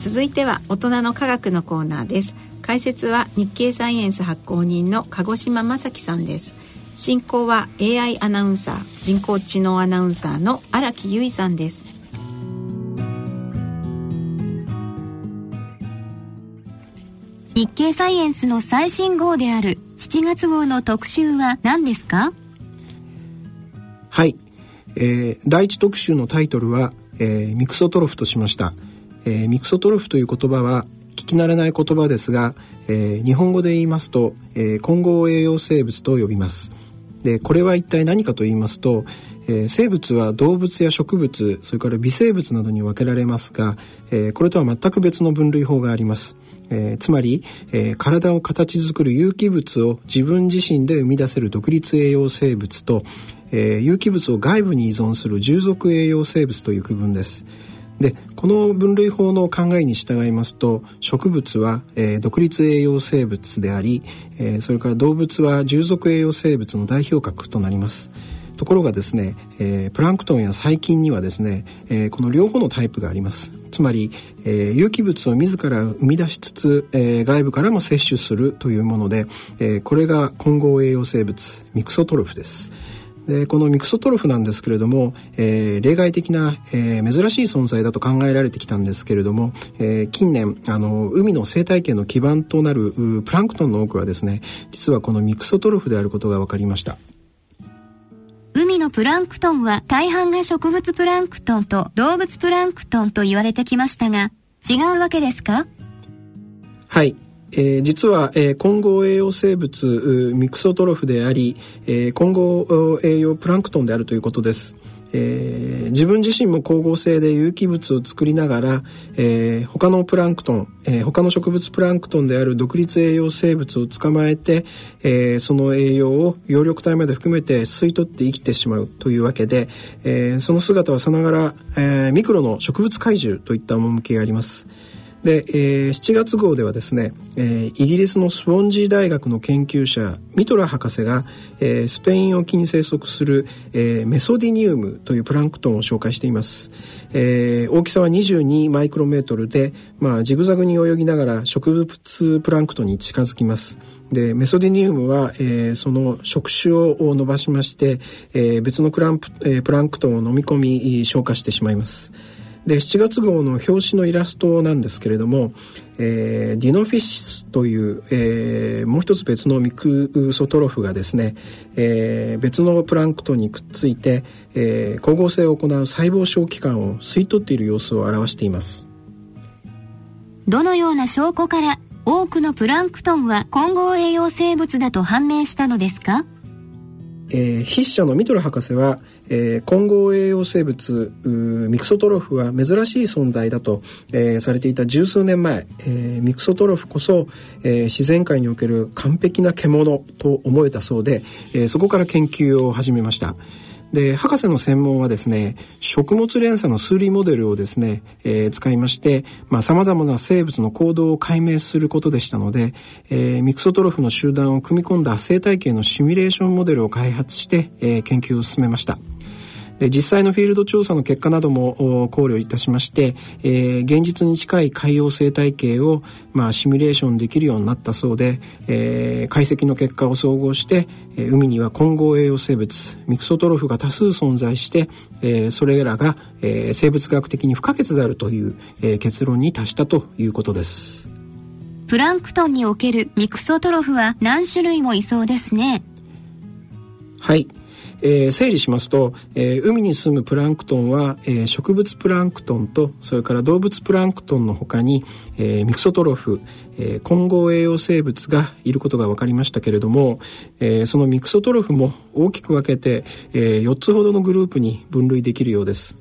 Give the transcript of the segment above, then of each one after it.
続いては大人の科学のコーナーです。解説は日経サイエンス発行人の鹿児島正樹さんです。進行は AI アナウンサー人工知能アナウンサーの荒木由衣さんです。日経サイエンスの最新号である7月号の特集は何ですか？はい、えー、第一特集のタイトルは、えー、ミクソトロフとしました、えー、ミクソトロフという言葉は聞き慣れない言葉ですが、えー、日本語で言いますと、えー、混合栄養生物と呼びます。でこれは一体何かと言いますと、えー、生物は動物や植物それから微生物などに分けられますが、えー、これとは全く別の分類法があります、えー、つまり、えー、体を形作る有機物を自分自身で生み出せる独立栄養生物と、えー、有機物を外部に依存する従属栄養生物という区分です。でこの分類法の考えに従いますと植物は、えー、独立栄養生物であり、えー、それから動物は従属栄養生物の代表格となります。ところがですね、えー、プランクトンや細菌にはですね、えー、この両方のタイプがあります。つまり、えー、有機物を自ら生み出しつつ、え、外部からも摂取するというもので、え、これが混合栄養生物ミクソトロフです。でこのミクソトロフなんですけれども、えー、例外的な、えー、珍しい存在だと考えられてきたんですけれども、えー、近年あの海の生態系の基盤となるプランクトンの多くはですね実はこのミクソトロフであることが分かりました。海のプランクトンは大半が植物プランクトンと動物プランクトンと言われてきましたが違うわけですか？はいえー、実は、えー、混合栄養生物ミクソトロフであり、えー、混合栄養プランクトンであるということです。えー、自分自身も光合成で有機物を作りながら、えー、他のプランクトン、えー、他の植物プランクトンである独立栄養生物を捕まえて、えー、その栄養を葉緑体まで含めて吸い取って生きてしまうというわけで、えー、その姿はさながら、えー、ミクロの植物怪獣といった趣があります。で、えー、7月号ではですね、えー、イギリスのスウォンジー大学の研究者ミトラ博士が、えー、スペイン沖に生息する、えー、メソディニウムというプランクトンを紹介しています、えー、大きさは22マイクロメートルで、まあ、ジグザグに泳ぎながら植物プランクトンに近づきます。でメソディニウムは、えー、その触手を伸ばしまして、えー、別のプランク、えー、プランクトンを飲み込み消化してしまいます。で7月号の表紙のイラストなんですけれども、えー、ディノフィッシュという、えー、もう一つ別のミクソトロフがですね、えー、別のプランクトンにくっついて、え、光合成を行う細胞小器官を吸い取っている様子を表しています。どのような証拠から多くのプランクトンは混合栄養生物だと判明したのですか？えー、筆者のミトル博士は、えー、混合栄養生物ミクソトロフは珍しい存在だと、えー、されていた十数年前、えー、ミクソトロフこそ、え、自然界における完璧な獣と思えたそうで、え、そこから研究を始めました。で博士の専門はですね食物連鎖の数理モデルをですね、えー、使いましてさまざ、まな生物の行動を解明することでしたので、えー、ミクソトロフの集団を組み込んだ生態系のシミュレーションモデルを開発して、えー、研究を進めました。で実際のフィールド調査の結果なども考慮いたしまして、えー、現実に近い海洋生態系を、まあ、シミュレーションできるようになったそうで、えー、解析の結果を総合して、えー、海には混合栄養生物ミクソトロフが多数存在して、えー、それらが、えー、生物学的に不可欠であるという、えー、結論に達したということです。プランクトンにおけるミクソトロフは何種類もいそうですね。はい。えー、整理しますと、えー、海に住むプランクトンは、えー、植物プランクトンとそれから動物プランクトンの他に、え、ミクソトロフ、え、混合栄養生物がいることが分かりましたけれども、え、そのミクソトロフも大きく分けて、え、4つほどのグループに分類できるようです。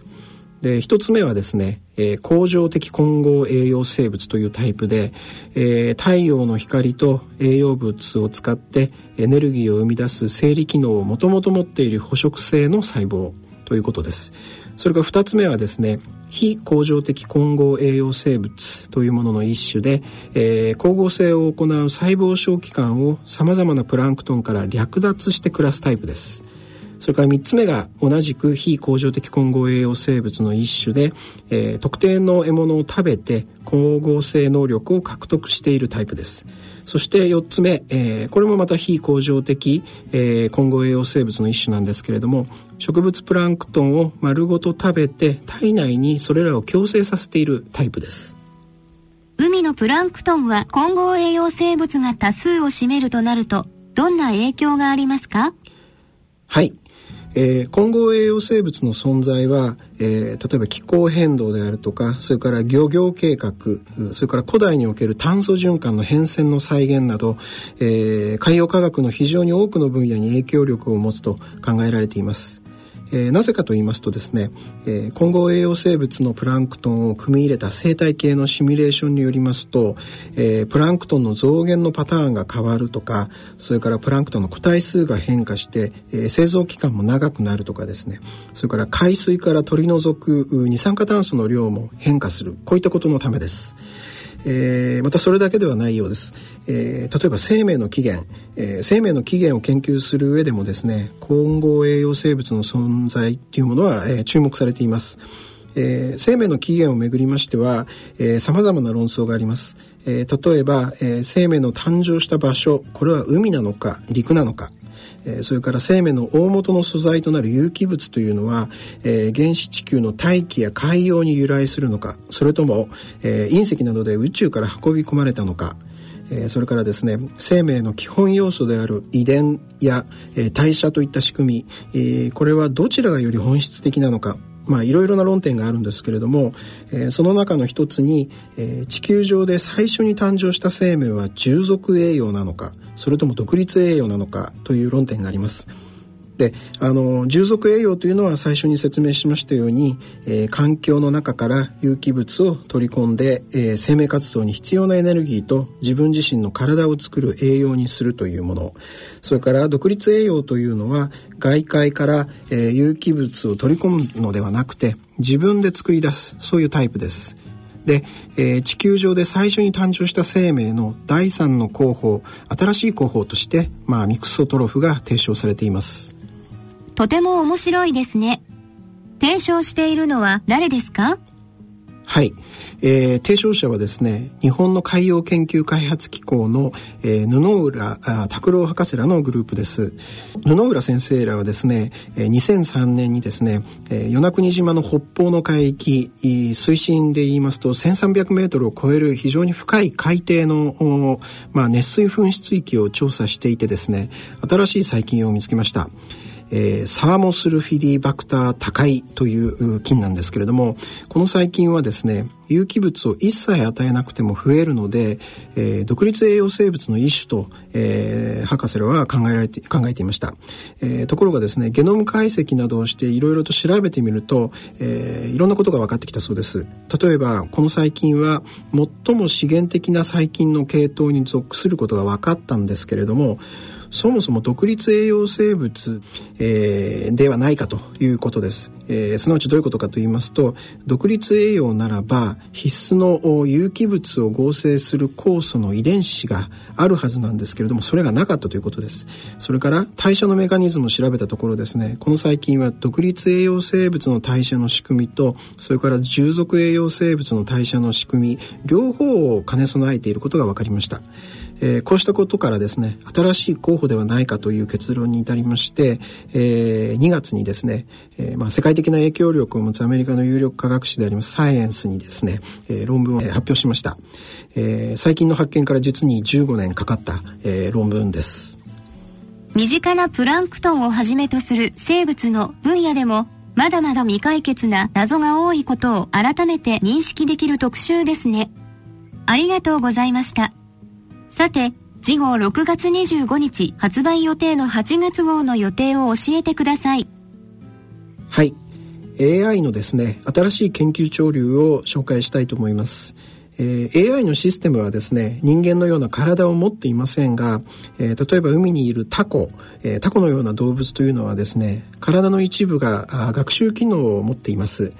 で一つ目はですね、えー、恒常的混合栄養生物というタイプで、えー、太陽の光と栄養物を使ってエネルギーを生み出す生理機能をもともと持っている捕食性の細胞ということです。それから2つ目はですね非恒常的混合栄養生物というものの一種で、えー、光合成を行う細胞小器官をさまざまなプランクトンから略奪して暮らすタイプです。それから3つ目が同じく非恒常的混合栄養生物の一種で、えー、特定の獲物を食べて光合成能力を獲得しているタイプです。そして4つ目、えー、これもまた非恒常的、えー、混合栄養生物の一種なんですけれども植物プランクトンを丸ごと食べて体内にそれらを共生させているタイプです。海のプランクトンは混合栄養生物が多数を占めるとなるとどんな影響がありますか？はいえー、混合栄養生物の存在は、えー、例えば気候変動であるとかそれから漁業計画それから古代における炭素循環の変遷の再現など、えー、海洋科学の非常に多くの分野に影響力を持つと考えられています。えー、なぜかと言いますとですね、えー、混合栄養生物のプランクトンを組み入れた生態系のシミュレーションによりますと、えー、プランクトンの増減のパターンが変わるとかそれからプランクトンの個体数が変化して、えー、製造期間も長くなるとかですねそれから海水から取り除く二酸化炭素の量も変化するこういったことのためです。えー、またそれだけではないようです、えー、例えば生命の起源、えー、生命の起源を研究する上でもですね混合栄養生物の存在っていうものは、えー、注目されています。えー、生命の起源をめぐりましてはさまざまな論争があります、えー、例えば、えー、生命の誕生した場所これは海なのか陸なのか。えそれから生命の大元の素材となる有機物というのは、え原始地球の大気や海洋に由来するのかそれとも、え隕石などで宇宙から運び込まれたのかえそれからですね生命の基本要素である遺伝や、え代謝といった仕組み、えこれはどちらがより本質的なのかまあいろいろな論点があるんですけれども、えー、その中の一つに、えー、地球上で最初に誕生した生命は従属栄養なのかそれとも独立栄養なのかという論点があります。であの従属栄養というのは最初に説明しましたように、えー、環境の中から有機物を取り込んで、えー、生命活動に必要なエネルギーと自分自身の体を作る栄養にするというものそれから独立栄養というのは外界から、えー、有機物を取り込むのではなくて自分で作り出すそういうタイプです。で、えー、地球上で最初に誕生した生命の第三の候補新しい候補として、まあ、ミクソトロフが提唱されています。とても面白いですね。提唱しているのは誰ですか？はい、えー、提唱者はですね日本の海洋研究開発機構の、えー、布浦拓郎博士らのグループです。布浦先生らはですね、えー、2003年にですね、えー、与那国島の北方の海域水深で言いますと1300メートルを超える非常に深い海底の、まあ、熱水噴出域を調査していてですね新しい細菌を見つけました。えー、サーモスルフィディバクター高いという菌なんですけれどもこの細菌はですね有機物を一切与えなくても増えるので、えー、独立栄養生物の一種と、えー、博士らは考えられて考えていました、えー、ところがですねゲノム解析などをしていろいろと調べてみると、えー、いろんなことが分かってきたそうです。例えばこの細菌は最も資源的な細菌の系統に属することが分かったんですけれどもそもそも独立栄養生物、えー、ではないかということです、えー、すなわちどういうことかと言いますと独立栄養ならば必須の有機物を合成する酵素の遺伝子があるはずなんですけれどもそれがなかったということです。それから代謝のメカニズムを調べたところですね。この細菌は独立栄養生物の代謝の仕組みとそれから従属栄養生物の代謝の仕組み両方を兼ね備えていることが分かりました。えー、こうしたことからですね新しい候補ではないかという結論に至りまして、えー、2月にですね、えーまあ、世界的な影響力を持つアメリカの有力科学誌でありますサイエンスにですね、えー、論文を発表しました、えー、最近の発見から実に15年かかった、えー、論文です身近なプランクトンをはじめとする生物の分野でもまだまだ未解決な謎が多いことを改めて認識できる特集ですね。ありがとうございました。さて、次号6月25日発売予定の8月号の予定を教えてください。はい。AI のですね、新しい研究潮流を紹介したいと思います。えー、AI のシステムはですね人間のような体を持っていませんが、えー、例えば海にいるタコ、えー、タコのような動物というのはですね体の一部が学習機能を持っています。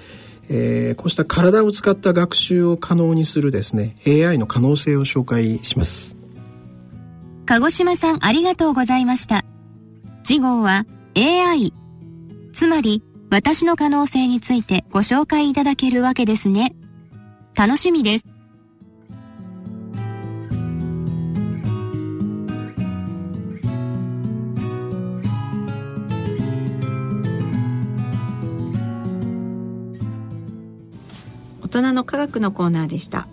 えー、こうした体を使った学習を可能にするですね AI の可能性を紹介します。鹿児島さんありがとうございました。次号は AI つまり、私の可能性についてご紹介いただけるわけですね。楽しみです。大人の科学のコーナーでした。